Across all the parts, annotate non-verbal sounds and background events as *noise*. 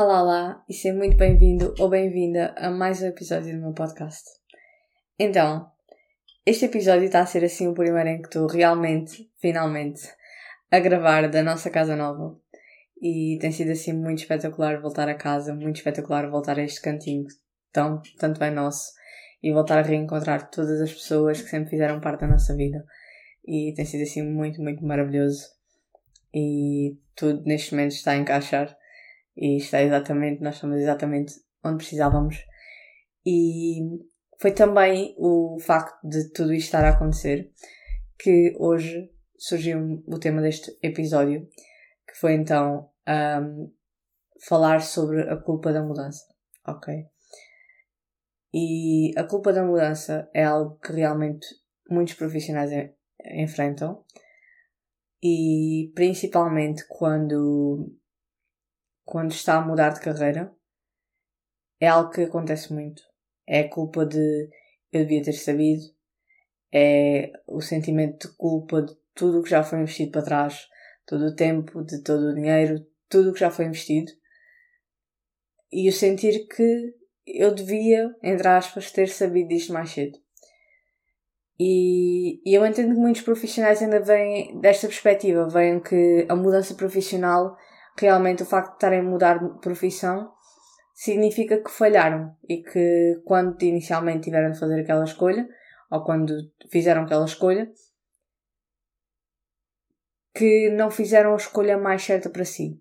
Olá lá e seja muito bem-vindo ou bem-vinda a mais um episódio do meu podcast. Então, este episódio está a ser assim o primeiro em que estou realmente, finalmente, a gravar da nossa casa nova. E tem sido assim muito espetacular voltar a casa, muito espetacular voltar a este cantinho tão, tanto bem nosso e voltar a reencontrar todas as pessoas que sempre fizeram parte da nossa vida. E tem sido assim muito, muito maravilhoso. E tudo neste momento está a encaixar e está exatamente, nós estamos exatamente onde precisávamos. E foi também o facto de tudo isto estar a acontecer que hoje surgiu o tema deste episódio, que foi então um, falar sobre a culpa da mudança. Ok? E a culpa da mudança é algo que realmente muitos profissionais enfrentam e principalmente quando quando está a mudar de carreira é algo que acontece muito. É culpa de eu devia ter sabido, é o sentimento de culpa de tudo o que já foi investido para trás, todo o tempo, de todo o dinheiro, tudo o que já foi investido. E o sentir que eu devia, entre aspas, ter sabido disto mais cedo. E, e eu entendo que muitos profissionais ainda vêm desta perspectiva, veem que a mudança profissional realmente o facto de estarem a mudar de profissão significa que falharam e que quando inicialmente tiveram de fazer aquela escolha, ou quando fizeram aquela escolha, que não fizeram a escolha mais certa para si.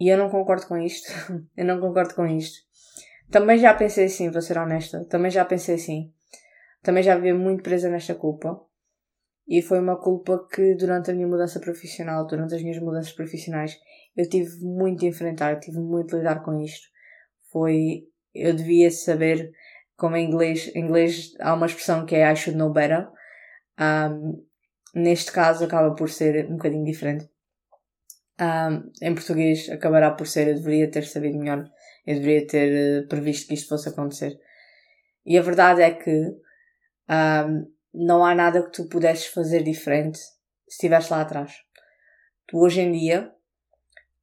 E eu não concordo com isto. *laughs* eu não concordo com isto. Também já pensei assim, vou ser honesta. Também já pensei assim. Também já vivi muito presa nesta culpa. E foi uma culpa que durante a minha mudança profissional, durante as minhas mudanças profissionais, eu tive muito de enfrentar, tive muito de lidar com isto. Foi, eu devia saber, como em inglês, em inglês há uma expressão que é I should know better. Um, neste caso acaba por ser um bocadinho diferente. Um, em português acabará por ser eu deveria ter sabido melhor, eu deveria ter uh, previsto que isto fosse acontecer. E a verdade é que um, não há nada que tu pudesses fazer diferente se estivesse lá atrás. Tu hoje em dia,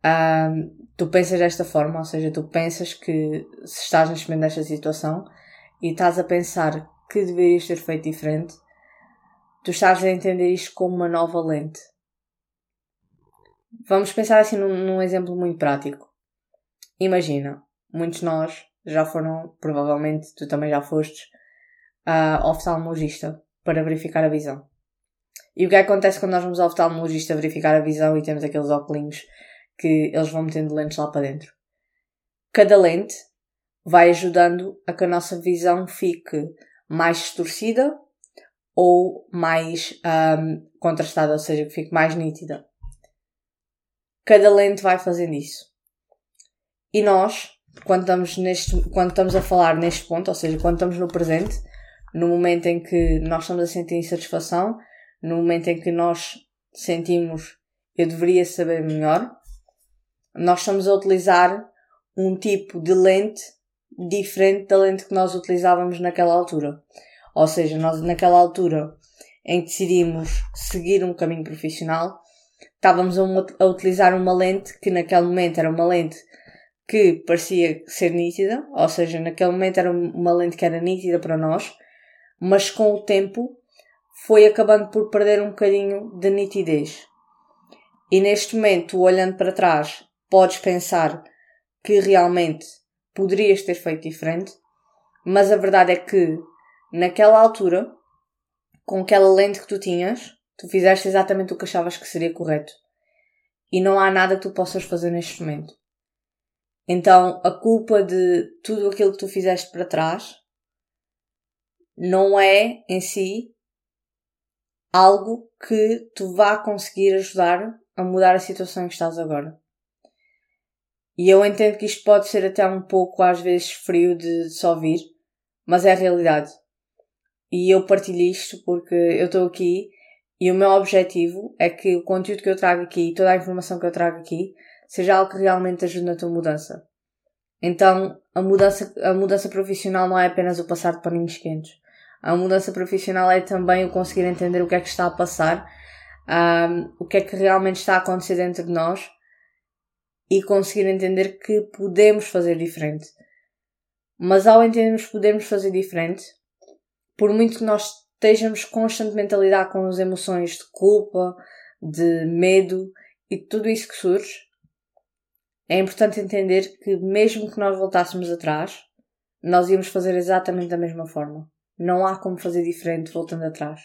um, tu pensas desta forma, ou seja, tu pensas que se estás neste momento nesta situação e estás a pensar que deverias ter feito diferente, tu estás a entender isto como uma nova lente. Vamos pensar assim num, num exemplo muito prático. Imagina, muitos de nós já foram, provavelmente tu também já fostes, uh, oftalmologista para verificar a visão. E o que acontece quando nós vamos ao oftalmologista verificar a visão e temos aqueles óculos que eles vão metendo lentes lá para dentro? Cada lente vai ajudando a que a nossa visão fique mais distorcida ou mais um, contrastada, ou seja, que fique mais nítida. Cada lente vai fazendo isso. E nós, quando estamos, neste, quando estamos a falar neste ponto, ou seja, quando estamos no presente, no momento em que nós estamos a sentir insatisfação, no momento em que nós sentimos eu deveria saber melhor, nós estamos a utilizar um tipo de lente diferente da lente que nós utilizávamos naquela altura. Ou seja, nós naquela altura em que decidimos seguir um caminho profissional, estávamos a, a utilizar uma lente que naquele momento era uma lente que parecia ser nítida, ou seja, naquele momento era uma lente que era nítida para nós, mas com o tempo foi acabando por perder um bocadinho de nitidez. E neste momento, olhando para trás, podes pensar que realmente poderias ter feito diferente, mas a verdade é que naquela altura, com aquela lente que tu tinhas, tu fizeste exatamente o que achavas que seria correto. E não há nada que tu possas fazer neste momento. Então, a culpa de tudo aquilo que tu fizeste para trás não é em si algo que tu vá conseguir ajudar a mudar a situação em que estás agora. E eu entendo que isto pode ser até um pouco às vezes frio de só ouvir, mas é a realidade. E eu partilho isto porque eu estou aqui e o meu objetivo é que o conteúdo que eu trago aqui, toda a informação que eu trago aqui, seja algo que realmente ajude na tua mudança. Então, a mudança, a mudança profissional não é apenas o passar de paninhos quentes. A mudança profissional é também o conseguir entender o que é que está a passar, um, o que é que realmente está a acontecer dentro de nós e conseguir entender que podemos fazer diferente. Mas ao entendermos que podemos fazer diferente, por muito que nós estejamos constantemente a lidar com as emoções de culpa, de medo e tudo isso que surge, é importante entender que mesmo que nós voltássemos atrás, nós íamos fazer exatamente da mesma forma. Não há como fazer diferente voltando atrás.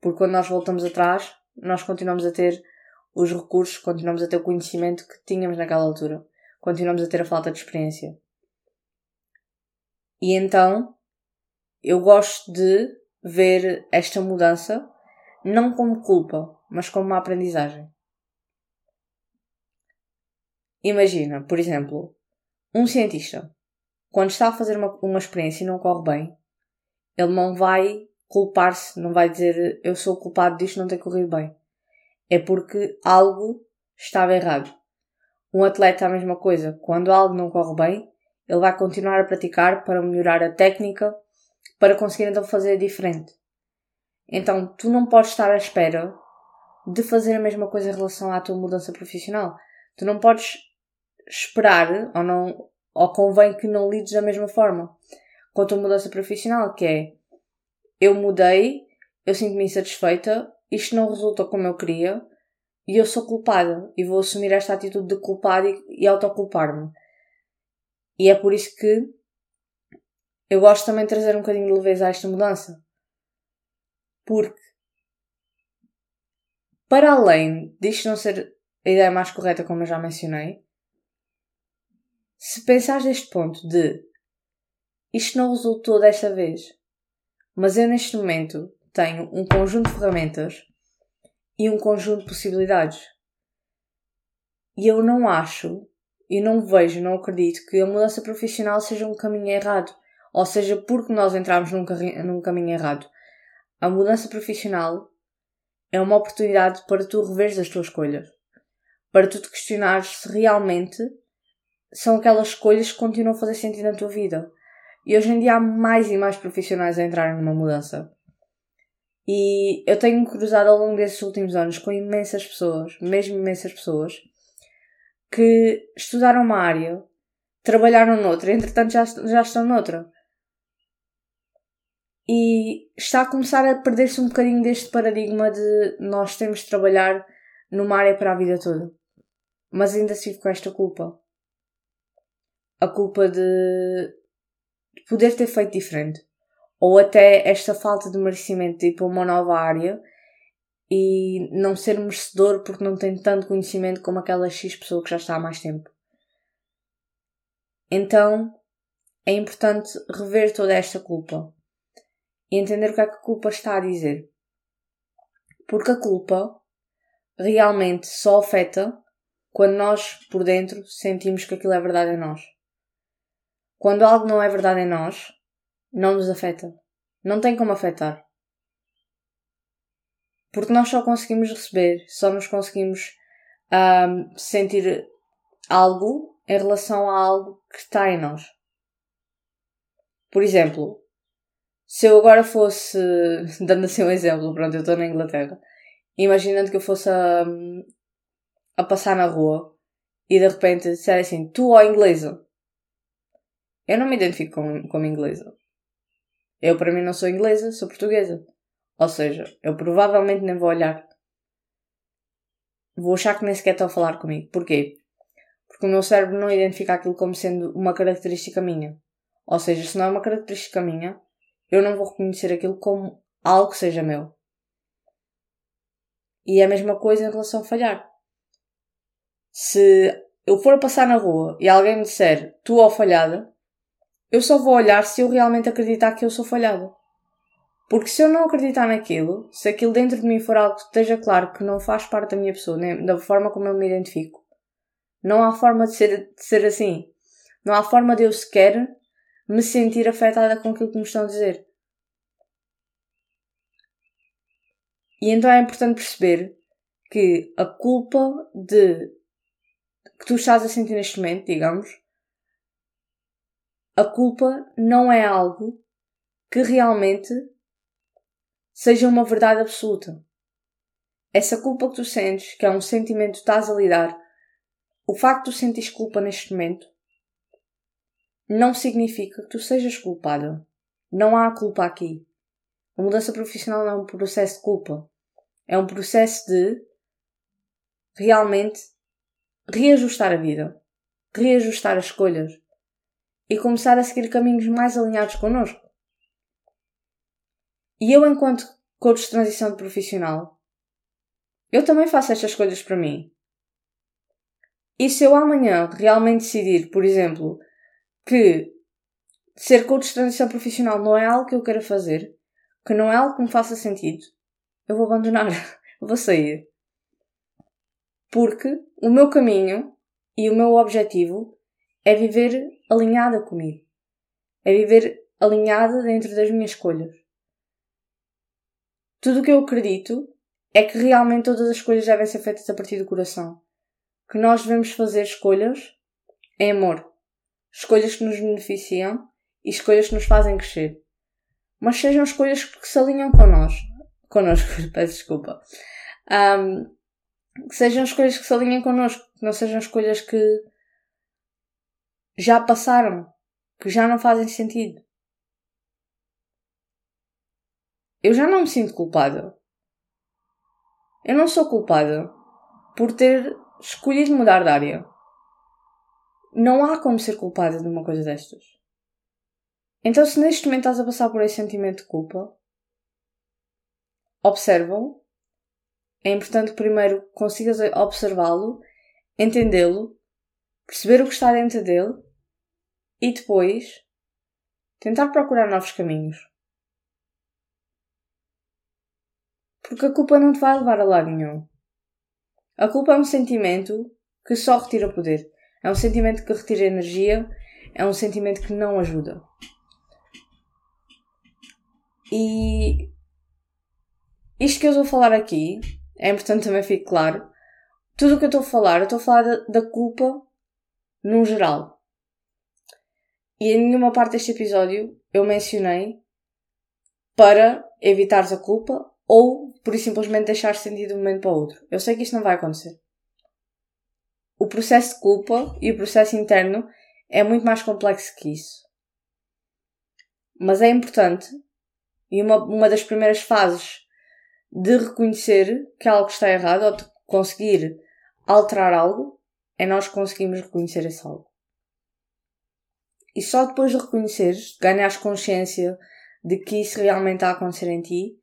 Porque quando nós voltamos atrás, nós continuamos a ter os recursos, continuamos a ter o conhecimento que tínhamos naquela altura. Continuamos a ter a falta de experiência. E então, eu gosto de ver esta mudança não como culpa, mas como uma aprendizagem. Imagina, por exemplo, um cientista, quando está a fazer uma, uma experiência e não corre bem, ele não vai culpar-se, não vai dizer eu sou culpado disto não ter corrido bem. É porque algo estava errado. Um atleta a mesma coisa. Quando algo não corre bem, ele vai continuar a praticar para melhorar a técnica, para conseguir então fazer diferente. Então, tu não podes estar à espera de fazer a mesma coisa em relação à tua mudança profissional. Tu não podes esperar, ou não, ou convém que não lides da mesma forma com a mudança profissional, que é eu mudei, eu sinto-me insatisfeita, isto não resulta como eu queria e eu sou culpada e vou assumir esta atitude de culpar e, e autoculpar-me. E é por isso que eu gosto também de trazer um bocadinho de leveza a esta mudança. Porque, para além disto não ser a ideia mais correta, como eu já mencionei, se pensares deste ponto de isto não resultou desta vez, mas eu neste momento tenho um conjunto de ferramentas e um conjunto de possibilidades. E eu não acho, e não vejo, não acredito que a mudança profissional seja um caminho errado. Ou seja, porque nós entramos num, num caminho errado. A mudança profissional é uma oportunidade para tu reveres as tuas escolhas. Para tu te questionares se realmente são aquelas escolhas que continuam a fazer sentido na tua vida. E hoje em dia há mais e mais profissionais a entrarem numa mudança. E eu tenho cruzado ao longo desses últimos anos com imensas pessoas, mesmo imensas pessoas, que estudaram uma área, trabalharam noutra, entretanto já, já estão noutra. E está a começar a perder-se um bocadinho deste paradigma de nós temos de trabalhar numa área para a vida toda. Mas ainda sigo com esta culpa. A culpa de poder ter feito diferente. Ou até esta falta de merecimento de ir para uma nova área e não ser merecedor porque não tem tanto conhecimento como aquela X pessoa que já está há mais tempo. Então é importante rever toda esta culpa e entender o que é que a culpa está a dizer. Porque a culpa realmente só afeta quando nós, por dentro, sentimos que aquilo é verdade em nós. Quando algo não é verdade em nós, não nos afeta. Não tem como afetar. Porque nós só conseguimos receber, só nos conseguimos um, sentir algo em relação a algo que está em nós. Por exemplo, se eu agora fosse, *laughs* dando assim um exemplo, pronto, eu estou na Inglaterra, imaginando que eu fosse a, a passar na rua e de repente disser assim, tu ou inglesa, eu não me identifico como, como inglesa. Eu, para mim, não sou inglesa, sou portuguesa. Ou seja, eu provavelmente nem vou olhar. Vou achar que nem sequer estão a falar comigo. Porquê? Porque o meu cérebro não identifica aquilo como sendo uma característica minha. Ou seja, se não é uma característica minha, eu não vou reconhecer aquilo como algo que seja meu. E é a mesma coisa em relação a falhar. Se eu for a passar na rua e alguém me disser tu ou falhada, eu só vou olhar se eu realmente acreditar que eu sou falhada. Porque se eu não acreditar naquilo, se aquilo dentro de mim for algo que esteja claro que não faz parte da minha pessoa, nem da forma como eu me identifico, não há forma de ser, de ser assim. Não há forma de eu sequer me sentir afetada com aquilo que me estão a dizer. E então é importante perceber que a culpa de que tu estás a sentir neste momento, digamos, a culpa não é algo que realmente seja uma verdade absoluta. Essa culpa que tu sentes, que é um sentimento que estás a lidar, o facto de tu sentires culpa neste momento não significa que tu sejas culpada. Não há culpa aqui. A mudança profissional não é um processo de culpa. É um processo de realmente reajustar a vida, reajustar as escolhas e começar a seguir caminhos mais alinhados connosco. E eu, enquanto coach de transição de profissional, eu também faço estas escolhas para mim. E se eu amanhã realmente decidir, por exemplo, que ser coach de transição profissional não é algo que eu queira fazer, que não é algo que me faça sentido, eu vou abandonar, *laughs* vou sair. Porque o meu caminho e o meu objetivo é viver alinhada comigo. É viver alinhada dentro das minhas escolhas. Tudo o que eu acredito é que realmente todas as escolhas devem ser feitas a partir do coração. Que nós devemos fazer escolhas em amor. Escolhas que nos beneficiam e escolhas que nos fazem crescer. Mas sejam escolhas que se alinham connosco. Connosco, *laughs* peço desculpa. Um, que sejam escolhas que se alinhem connosco, que não sejam escolhas que já passaram, que já não fazem sentido. Eu já não me sinto culpada. Eu não sou culpada por ter escolhido mudar de área. Não há como ser culpada de uma coisa destas. Então, se neste momento estás a passar por esse sentimento de culpa, observa-o. É importante que primeiro consigas observá-lo, entendê-lo, perceber o que está dentro dele e depois tentar procurar novos caminhos. Porque a culpa não te vai levar a lado nenhum. A culpa é um sentimento que só retira poder. É um sentimento que retira energia. É um sentimento que não ajuda. E isto que eu estou a falar aqui, é importante também fique claro. Tudo o que eu estou a falar, eu estou a falar da, da culpa num geral. E em nenhuma parte deste episódio eu mencionei para evitares a culpa ou por simplesmente deixar sentir de um momento para o outro. Eu sei que isto não vai acontecer. O processo de culpa e o processo interno é muito mais complexo que isso. Mas é importante, e uma, uma das primeiras fases de reconhecer que algo está errado ou de conseguir alterar algo é nós conseguimos reconhecer esse algo. E só depois de reconheceres, ganhares consciência de que isso realmente está a acontecer em ti,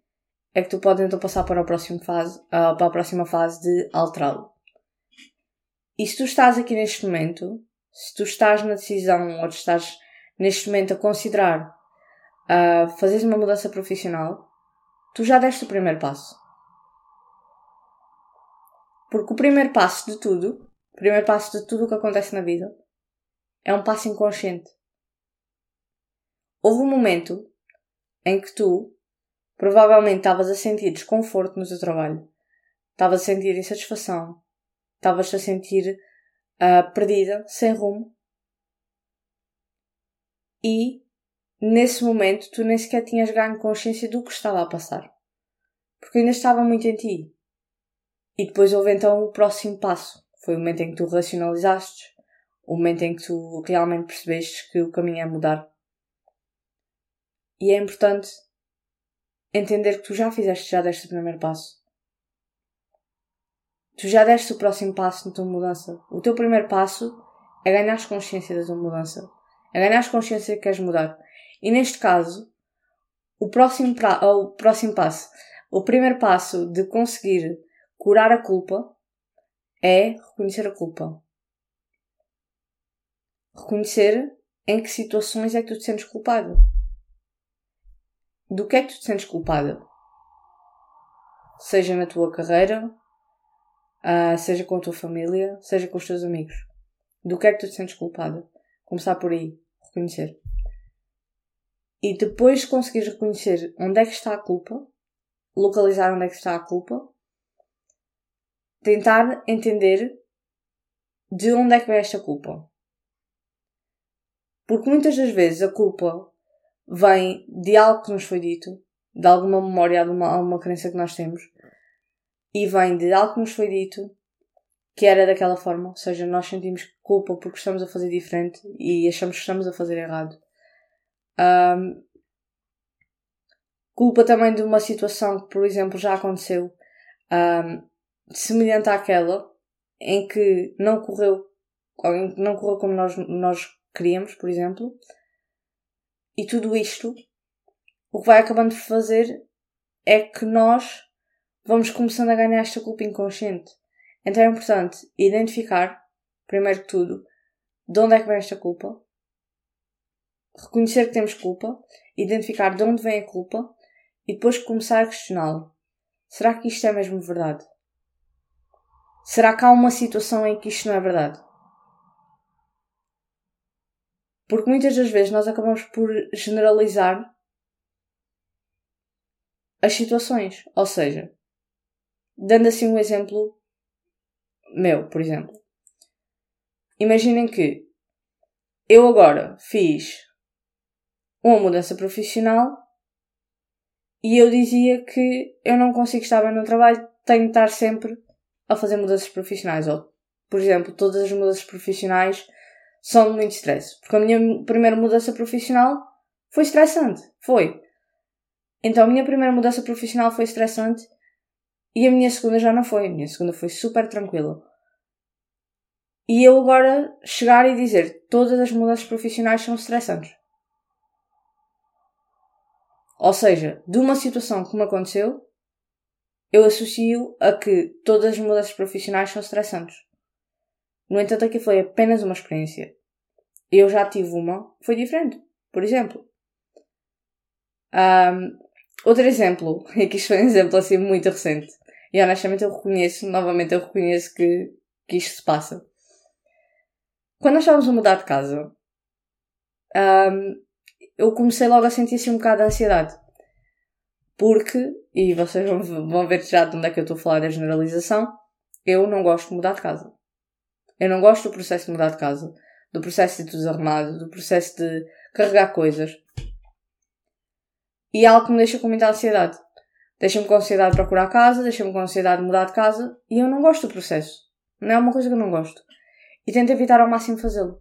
é que tu podes então passar para a próxima fase, uh, para a próxima fase de alterá-lo. E se tu estás aqui neste momento, se tu estás na decisão ou estás neste momento a considerar uh, fazeres uma mudança profissional, tu já deste o primeiro passo. Porque o primeiro passo de tudo, primeiro passo de tudo o que acontece na vida, é um passo inconsciente. Houve um momento em que tu Provavelmente estavas a sentir desconforto no teu trabalho. Estavas a sentir insatisfação. Estavas a sentir uh, perdida, sem rumo. E, nesse momento, tu nem sequer tinhas ganho consciência do que estava a passar. Porque ainda estava muito em ti. E depois houve então o próximo passo. Foi o momento em que tu racionalizaste. O momento em que tu realmente percebeste que o caminho é mudar. E é importante entender que tu já fizeste, já deste o primeiro passo. Tu já deste o próximo passo na tua mudança. O teu primeiro passo é ganhar consciência da tua mudança. É ganhar consciência que queres mudar. E neste caso, o próximo, pra, o próximo passo, o primeiro passo de conseguir curar a culpa é reconhecer a culpa. Reconhecer em que situações é que tu te sentes culpado do que é que tu te sentes culpada? Seja na tua carreira, uh, seja com a tua família, seja com os teus amigos. Do que é que tu te sentes culpada? Começar por aí, reconhecer. E depois conseguires reconhecer onde é que está a culpa, localizar onde é que está a culpa, tentar entender de onde é que vem esta culpa. Porque muitas das vezes a culpa vem de algo que nos foi dito, de alguma memória, de uma, alguma crença que nós temos, e vem de algo que nos foi dito que era daquela forma, ou seja, nós sentimos culpa porque estamos a fazer diferente e achamos que estamos a fazer errado. Um, culpa também de uma situação que, por exemplo, já aconteceu, um, semelhante àquela, em que não correu, em que não correu como nós, nós queríamos, por exemplo, e tudo isto, o que vai acabando por fazer é que nós vamos começando a ganhar esta culpa inconsciente. Então é importante identificar, primeiro que tudo, de onde é que vem esta culpa, reconhecer que temos culpa, identificar de onde vem a culpa e depois começar a questioná-lo. Será que isto é mesmo verdade? Será que há uma situação em que isto não é verdade? Porque muitas das vezes nós acabamos por generalizar as situações. Ou seja, dando assim um exemplo meu, por exemplo. Imaginem que eu agora fiz uma mudança profissional e eu dizia que eu não consigo estar bem no trabalho, tenho de estar sempre a fazer mudanças profissionais. Ou, por exemplo, todas as mudanças profissionais são de muito stress. Porque a minha primeira mudança profissional foi estressante. Foi. Então a minha primeira mudança profissional foi estressante e a minha segunda já não foi. A minha segunda foi super tranquila. E eu agora chegar e dizer todas as mudanças profissionais são estressantes. Ou seja, de uma situação que me aconteceu, eu associo a que todas as mudanças profissionais são estressantes. No entanto, aqui foi apenas uma experiência. Eu já tive uma, foi diferente. Por exemplo. Um, outro exemplo, *laughs* e que isto foi um exemplo assim muito recente. E honestamente eu reconheço, novamente eu reconheço que, que isto se passa. Quando nós estávamos a mudar de casa, um, eu comecei logo a sentir assim um bocado de ansiedade. Porque, e vocês vão, ver já de onde é que eu estou a falar da generalização, eu não gosto de mudar de casa. Eu não gosto do processo de mudar de casa, do processo de tudo arrumado, do processo de carregar coisas. E é algo que me deixa com muita ansiedade. Deixa-me com ansiedade de procurar casa, deixa-me com ansiedade de mudar de casa, e eu não gosto do processo. Não é uma coisa que eu não gosto e tento evitar ao máximo fazê-lo.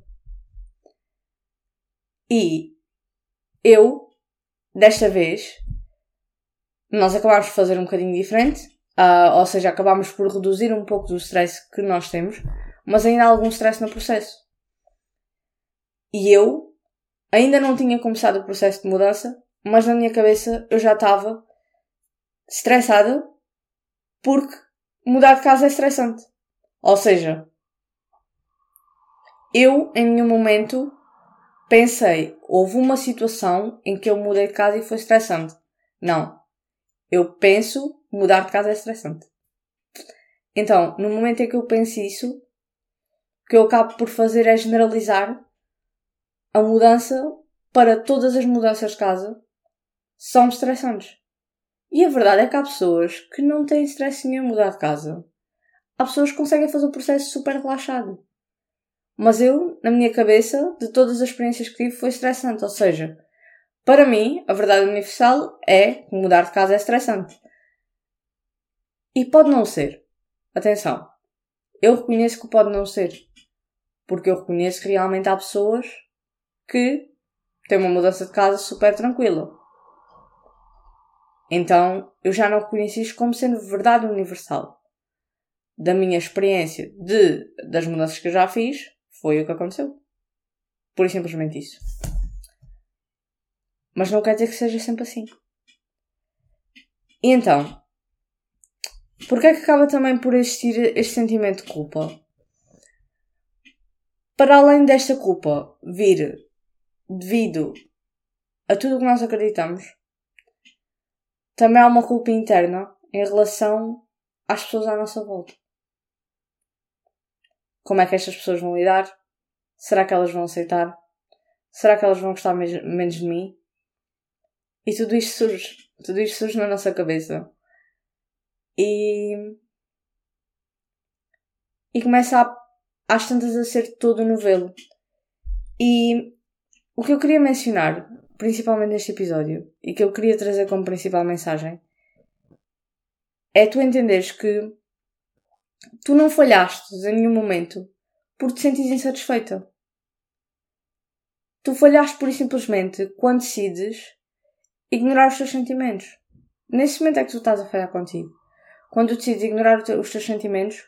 E eu, desta vez, nós acabámos por fazer um bocadinho diferente, uh, ou seja, acabámos por reduzir um pouco do stress que nós temos, mas ainda há algum stress no processo. E eu ainda não tinha começado o processo de mudança, mas na minha cabeça eu já estava estressada porque mudar de casa é estressante. Ou seja, eu, em nenhum momento, pensei, houve uma situação em que eu mudei de casa e foi estressante. Não. Eu penso, mudar de casa é estressante. Então, no momento em que eu penso isso, o que eu acabo por fazer é generalizar a mudança para todas as mudanças de casa são estressantes. E a verdade é que há pessoas que não têm stress nenhum mudar de casa. Há pessoas que conseguem fazer o processo super relaxado. Mas eu, na minha cabeça, de todas as experiências que tive, foi estressante. Ou seja, para mim, a verdade universal é que mudar de casa é estressante. E pode não ser. Atenção. Eu reconheço que pode não ser. Porque eu reconheço que realmente há pessoas que têm uma mudança de casa super tranquila. Então, eu já não reconheço isto como sendo verdade universal. Da minha experiência de, das mudanças que eu já fiz, foi o que aconteceu. E simplesmente isso. Mas não quer dizer que seja sempre assim. E então, porquê é que acaba também por existir este sentimento de culpa? Para além desta culpa vir devido a tudo o que nós acreditamos, também há uma culpa interna em relação às pessoas à nossa volta. Como é que estas pessoas vão lidar? Será que elas vão aceitar? Será que elas vão gostar menos de mim? E tudo isto surge. Tudo isto surge na nossa cabeça. E. E começa a, às tantas a ser todo um novelo. E o que eu queria mencionar, principalmente neste episódio, e que eu queria trazer como principal mensagem, é tu entenderes que tu não falhaste em nenhum momento por te sentires insatisfeita. Tu falhaste por simplesmente quando decides ignorar os teus sentimentos. Nesse momento é que tu estás a falhar contigo. Quando tu decides ignorar os teus sentimentos,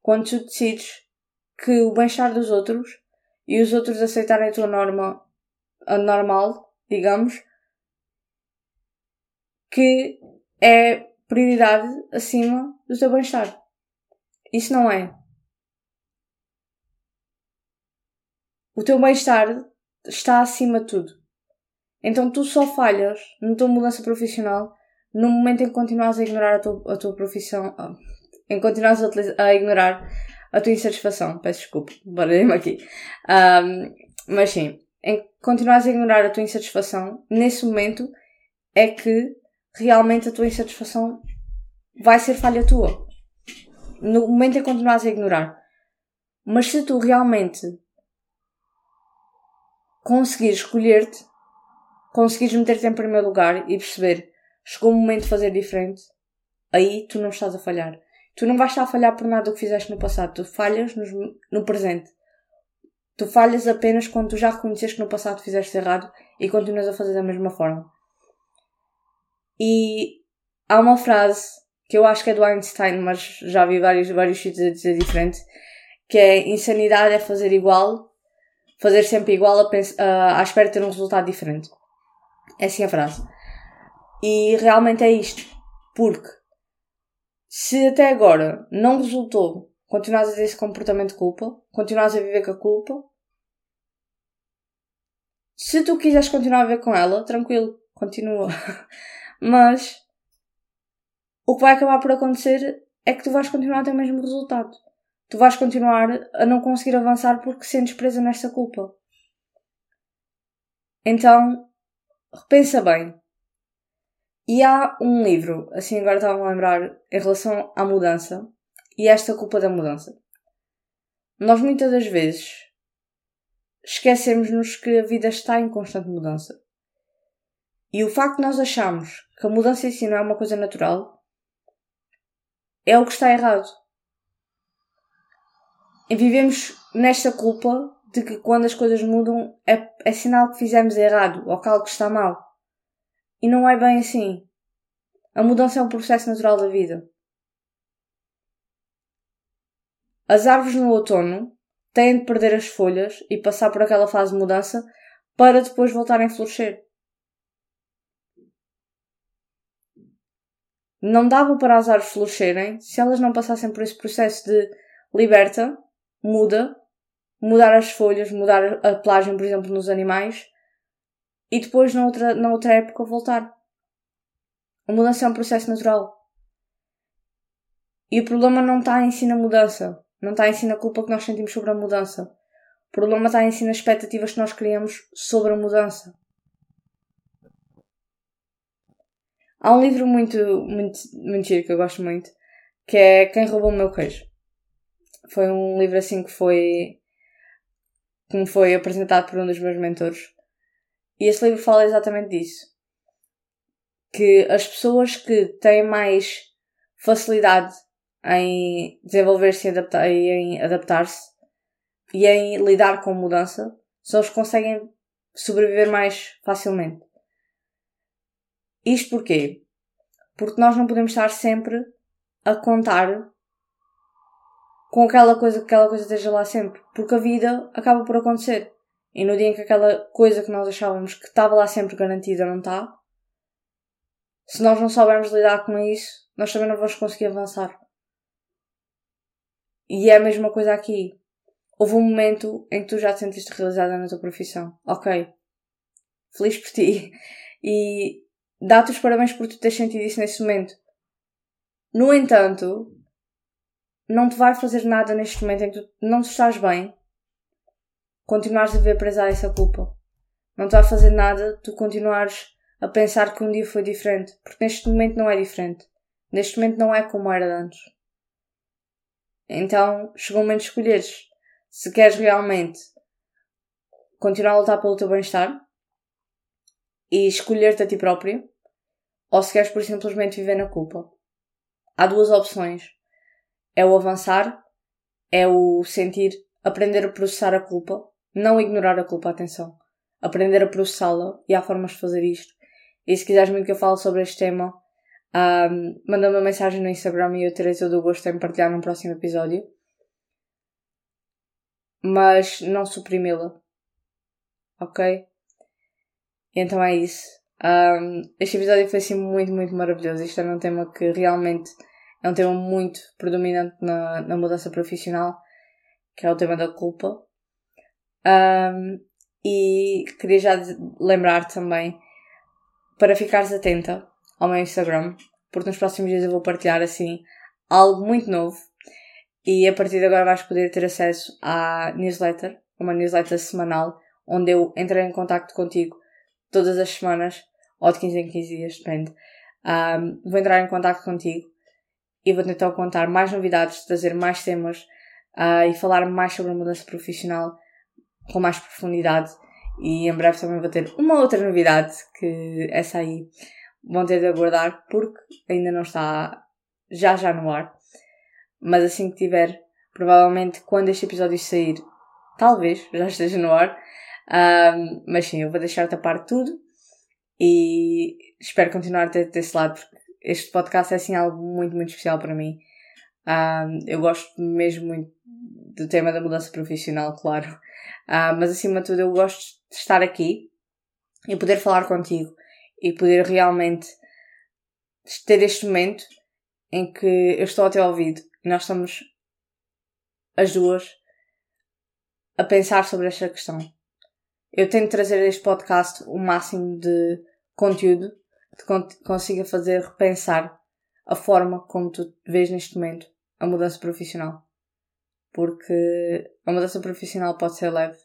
quando tu decides que o bem-estar dos outros e os outros aceitarem a tua norma a normal, digamos, que é prioridade acima do teu bem-estar. Isso não é. O teu bem-estar está acima de tudo. Então tu só falhas na tua mudança profissional no momento em que continuas a ignorar a tua, a tua profissão, ah, em que continuas a, a, ignorar a tua insatisfação. Peço desculpa, baralhei-me aqui. Um, mas sim, em que continuas a ignorar a tua insatisfação, nesse momento é que realmente a tua insatisfação vai ser falha tua. No momento em que continuas a ignorar. Mas se tu realmente conseguires escolher-te, conseguires meter-te em primeiro lugar e perceber chegou o momento de fazer diferente, aí tu não estás a falhar. Tu não vais estar a falhar por nada do que fizeste no passado, tu falhas no, no presente. Tu falhas apenas quando tu já reconheces que no passado fizeste errado e continuas a fazer da mesma forma. E há uma frase que eu acho que é do Einstein, mas já vi vários, vários sítios a dizer diferente, que é insanidade é fazer igual, fazer sempre igual a, a, à espera de ter um resultado diferente. É assim a frase. E realmente é isto. Porque se até agora não resultou, continuas a ter esse comportamento de culpa, continuas a viver com a culpa. Se tu quiseres continuar a viver com ela, tranquilo, continua. *laughs* Mas o que vai acabar por acontecer é que tu vais continuar a ter o mesmo resultado. Tu vais continuar a não conseguir avançar porque sentes presa nesta culpa. Então, repensa bem. E há um livro, assim agora estava a lembrar, em relação à mudança e esta culpa da mudança. Nós muitas das vezes esquecemos-nos que a vida está em constante mudança. E o facto de nós acharmos que a mudança em si não é uma coisa natural é o que está errado. E vivemos nesta culpa de que quando as coisas mudam é, é sinal que fizemos errado ou que algo está mal. E não é bem assim. A mudança é um processo natural da vida. As árvores no outono têm de perder as folhas e passar por aquela fase de mudança para depois voltarem a florescer. Não dava para as árvores florescerem se elas não passassem por esse processo de liberta, muda, mudar as folhas, mudar a pelagem, por exemplo, nos animais, e depois, na outra, na outra época, voltar. A mudança é um processo natural. E o problema não está em si na mudança. Não está em si na culpa que nós sentimos sobre a mudança. O problema está em si nas expectativas que nós criamos sobre a mudança. Há um livro muito, muito, muito giro que eu gosto muito, que é Quem Roubou o Meu Queijo. Foi um livro assim que foi, que me foi apresentado por um dos meus mentores. E esse livro fala exatamente disso. Que as pessoas que têm mais facilidade em desenvolver-se e adaptar, em adaptar-se e em lidar com mudança são os que conseguem sobreviver mais facilmente. Isto porquê? Porque nós não podemos estar sempre a contar com aquela coisa que aquela coisa esteja lá sempre. Porque a vida acaba por acontecer. E no dia em que aquela coisa que nós achávamos que estava lá sempre garantida não está, se nós não soubermos lidar com isso, nós também não vamos conseguir avançar. E é a mesma coisa aqui. Houve um momento em que tu já te sentiste realizada na tua profissão. Ok. Feliz por ti. *laughs* E dá-te os parabéns por tu teres sentido isso nesse momento. No entanto, não te vai fazer nada neste momento em que tu não estás bem continuares a ver presa a essa culpa. Não te vai fazer nada tu continuares a pensar que um dia foi diferente, porque neste momento não é diferente. Neste momento não é como era antes. Então chegou o momento de escolheres se queres realmente continuar a lutar pelo teu bem-estar e escolher-te a ti próprio ou se queres por simplesmente viver na culpa. Há duas opções. É o avançar, é o sentir, aprender a processar a culpa, não ignorar a culpa, atenção. Aprender a processá-la e há formas de fazer isto. E se quiseres muito que eu fale sobre este tema, um, manda-me uma mensagem no Instagram e eu terei todo o gosto em partilhar num próximo episódio. Mas não suprimi-la. Ok? Então é isso. Um, este episódio foi assim muito, muito maravilhoso. Isto é um tema que realmente é um tema muito predominante na, na mudança profissional, que é o tema da culpa. Um, e queria já lembrar também para ficares atenta ao meu Instagram, porque nos próximos dias eu vou partilhar assim algo muito novo e a partir de agora vais poder ter acesso à newsletter, uma newsletter semanal, onde eu entrei em contato contigo todas as semanas, ou de 15 em 15 dias, depende. Um, vou entrar em contato contigo e vou tentar contar mais novidades, trazer mais temas uh, e falar mais sobre a mudança profissional com mais profundidade. E em breve também vou ter uma outra novidade que essa aí vão ter de aguardar porque ainda não está já já no ar. Mas assim que tiver, provavelmente quando este episódio sair, talvez já esteja no ar. Um, mas sim, eu vou deixar tapar tudo e espero continuar a ter desse lado porque este podcast é assim algo muito, muito especial para mim. Um, eu gosto mesmo muito do tema da mudança profissional, claro. Uh, mas acima de tudo eu gosto de estar aqui e poder falar contigo e poder realmente ter este momento em que eu estou ao teu ouvido e nós estamos as duas a pensar sobre esta questão. Eu tento trazer este podcast o máximo de conteúdo que consiga fazer repensar a forma como tu vês neste momento a mudança profissional. Porque a mudança profissional pode ser leve.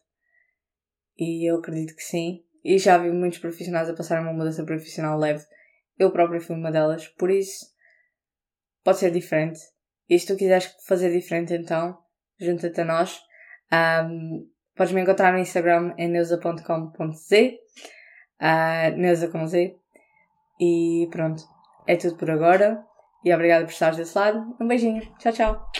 E eu acredito que sim. E já vi muitos profissionais a passar uma mudança profissional leve. Eu própria fui uma delas. Por isso, pode ser diferente. E se tu quiseres fazer diferente, então, junta-te a nós. Um, podes me encontrar no Instagram em neusa.com.z. Uh, neusa com Z. E pronto. É tudo por agora. E obrigada por estar desse lado. Um beijinho. Tchau, tchau.